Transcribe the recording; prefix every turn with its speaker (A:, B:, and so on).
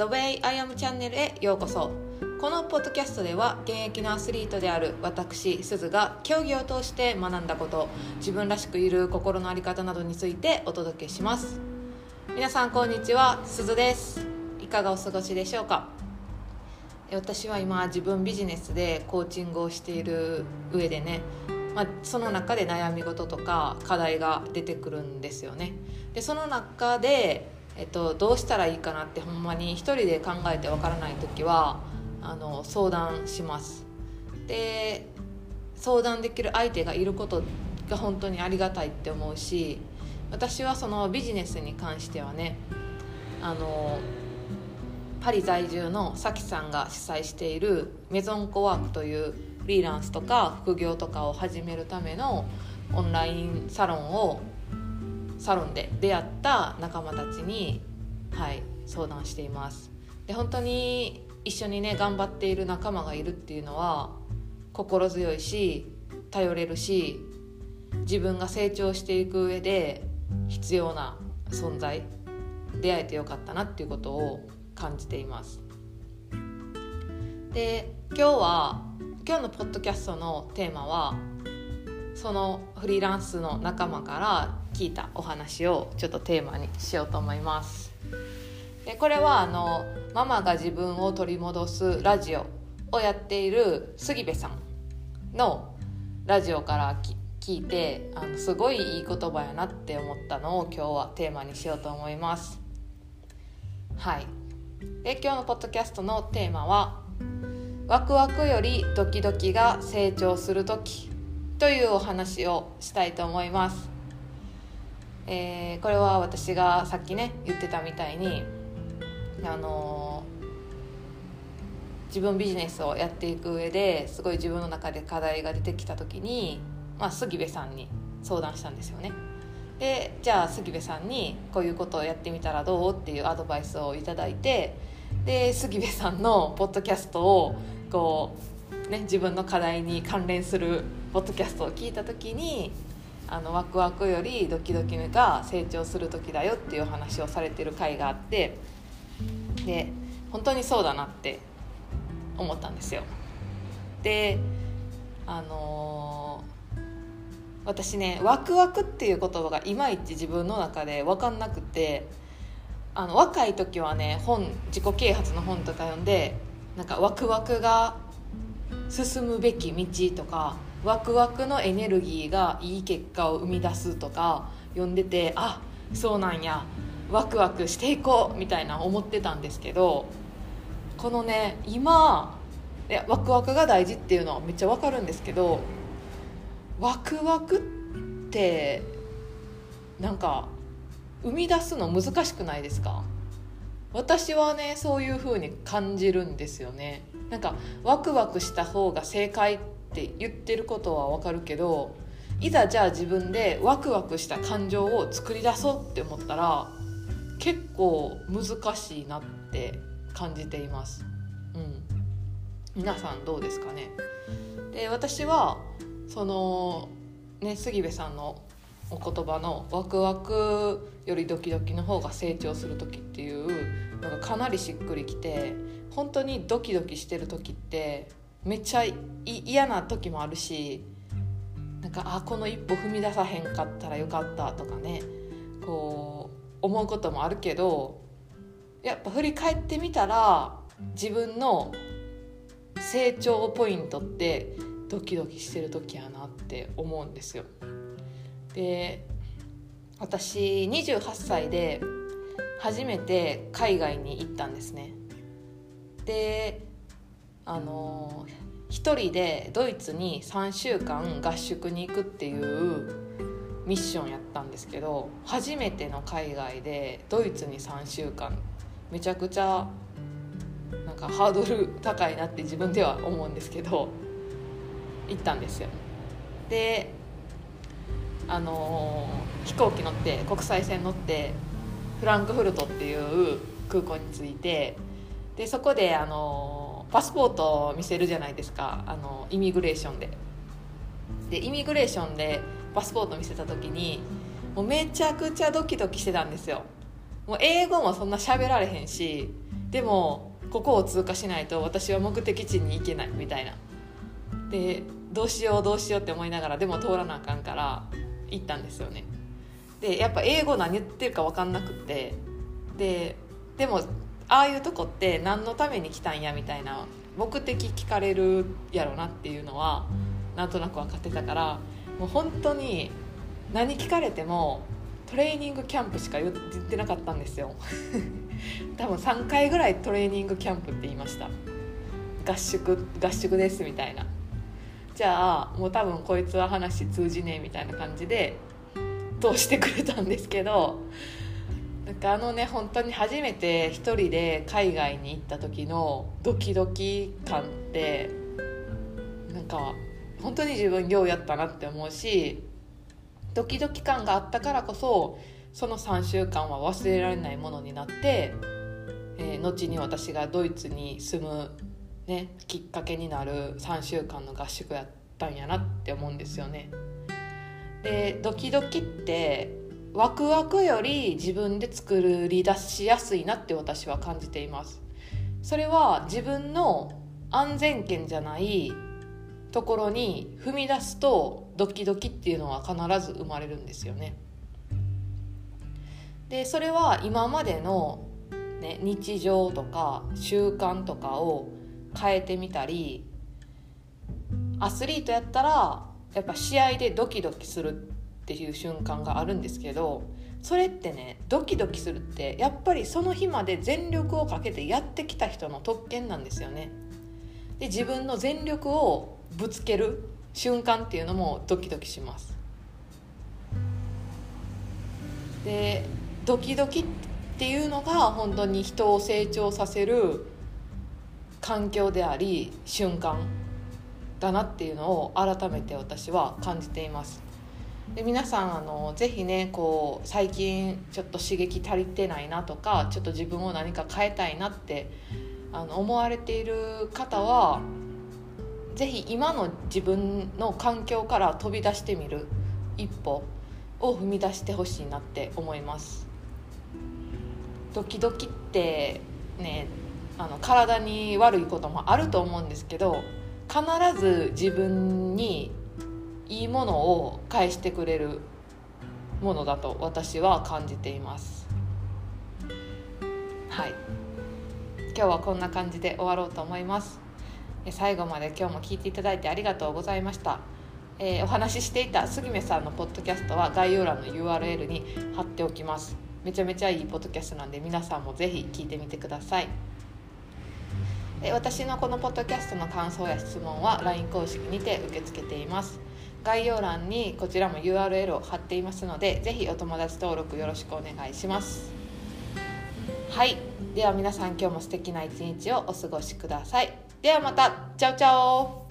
A: The Way I Am チャンネルへようこそ。このポッドキャストでは現役のアスリートである私すずが競技を通して学んだこと自分らしくいる心の在り方などについてお届けします。皆さんこんにちは。すずです。いかがお過ごしでしょうか？私は今自分ビジネスでコーチングをしている上でねまあ、その中で悩み事とか課題が出てくるんですよね。でその中で、えっと、どうしたらいいかなってほんまに一人で考えてわからない時はあの相談します。で相談できる相手がいることが本当にありがたいって思うし私はそのビジネスに関してはねあのパリ在住のさきさんが主催しているメゾンコワークというフリーランスとか副業とかを始めるためのオンラインサロンをサロンで出会った仲間たちに、はい、相談しています。で本当に一緒にね頑張っている仲間がいるっていうのは心強いし頼れるし自分が成長していく上で必要な存在出会えてよかったなっていうことを感じています。で今日は今日のポッドキャストのテーマはそのフリーランスの仲間から聞いたお話をちょっとテーマにしようと思います。でこれはあのママが自分を取り戻すラジオをやっている杉部さんのラジオから聞いてあのすごいいい言葉やなって思ったのを今日はテーマにしようと思います。はい。で今日のポッドキャストのテーマはワクワクよりドキドキが成長する時というお話をしたいと思います、えー、これは私がさっきね言ってたみたいにあのー、自分ビジネスをやっていく上ですごい自分の中で課題が出てきた時に、まあ、杉部さんに相談したんですよね。でじゃあ杉部さんにこういうことをやってみたらどうっていうアドバイスを頂いてで杉部さんのポッドキャストをこう、ね、自分の課題に関連するポッドキャストを聞いた時にあのワクワクよりドキドキが成長する時だよっていう話をされてる回があってで本当にそうだなって思ったんですよ。であのー、私ねワクワクっていう言葉がいまいち自分の中で分かんなくてあの若い時はね本自己啓発の本とか読んでなんかワクワクが進むべき道とかワクワクのエネルギーがいい結果を生み出すとか読んでてあそうなんやワクワクしていこうみたいな思ってたんですけどこのね今いやワクワクが大事っていうのはめっちゃわかるんですけどワクワクってなんか生み出すの難しくないですか？私はねそういう風に感じるんですよね。なんかワクワクした方が正解って言ってることはわかるけどいざじゃあ自分でワクワクした感情を作り出そうって思ったら結構難しいなって感じています。うん。皆さんどうですかね？で私はそのね杉部さんのお言葉のワクワクよりドキドキの方が成長する時っていうのがかなりしっくりきて本当にドキドキしてる時ってめっちゃ嫌な時もあるしなんかあこの一歩踏み出さへんかったらよかったとかねこう思うこともあるけどやっぱ振り返ってみたら自分の成長ポイントってドキドキしてる時やなって思うんですよ。で私28歳で初めて海外に行ったんですねであの一人でドイツに3週間合宿に行くっていうミッションやったんですけど初めての海外でドイツに3週間。めちゃくちゃなんかハードル高いなって自分では思うんですけど行ったんですよ。であの、飛行機乗って国際線乗ってフランクフルトっていう空港に着いてでそこで、あの、パスポートを見せるじゃないですか、あのイミグレーションで。でイミグレーションでパスポート見せた時にもうめちゃくちゃドキドキしてたんですよ。もう英語もそんな喋られへんしでもここを通過しないと私は目的地に行けないみたいなでどうしようどうしようって思いながらでも通らなあかんから行ったんですよねでやっぱ英語何言ってるか分かんなくってででもああいうとこって何のために来たんやみたいな目的聞かれるやろなっていうのはなんとなく分かってたからもう本当に何聞かれてもトレーニングキャンプしか言ってなかったんですよ。多分3回ぐらいトレーニングキャンプって言いました。合宿合宿ですみたいな。じゃあもう多分こいつは話通じねえみたいな感じで通してくれたんですけどなんかあのね本当に初めて一人で海外に行った時のドキドキ感ってなんか本当に自分ようやったなって思うしドキドキ感があったからこそその3週間は忘れられないものになって、えー、後に私がドイツに住む、ね、きっかけになる3週間の合宿やったんやなって思うんですよね。でドキドキってワクワクより自分で作り出しやすいなって私は感じています。それは自分の安全圏じゃないところに踏み出すとドキドキっていうのは必ず生まれるんですよね。でそれは今までの、ね、日常とか習慣とかを変えてみたりアスリートやったらやっぱ試合でドキドキするっていう瞬間があるんですけどそれってねドキドキするってやっぱりその日まで全力をかけてやってきた人の特権なんですよね。で自分の全力をぶつける瞬間っていうのもドキドキします。でドキドキっていうのが本当に人を成長させる環境であり瞬間だなっていうのを改めて私は感じていますで皆さんあのぜひねこう最近ちょっと刺激足りてないなとかちょっと自分を何か変えたいなってあの思われている方はぜひ今の自分の環境から飛び出してみる一歩を踏み出してほしいなって思います。ドキドキってねあの体に悪いこともあると思うんですけど必ず自分にいいものを返してくれるものだと私は感じています。はい。今日はこんな感じで終わろうと思います。最後まで今日も聞いていただいてありがとうございました、えー、お話ししていた杉目さんのポッドキャストは概要欄の URL に貼っておきます。めちゃめちゃいいポッドキャストなんで皆さんもぜひ聞いてみてください。え私のこのポッドキャストの感想や質問は LINE 公式にて受け付けています。概要欄にこちらも URL を貼っていますのでぜひお友達登録よろしくお願いします。はい。では皆さん今日も素敵な一日をお過ごしください。ではまた。チャオチャオ。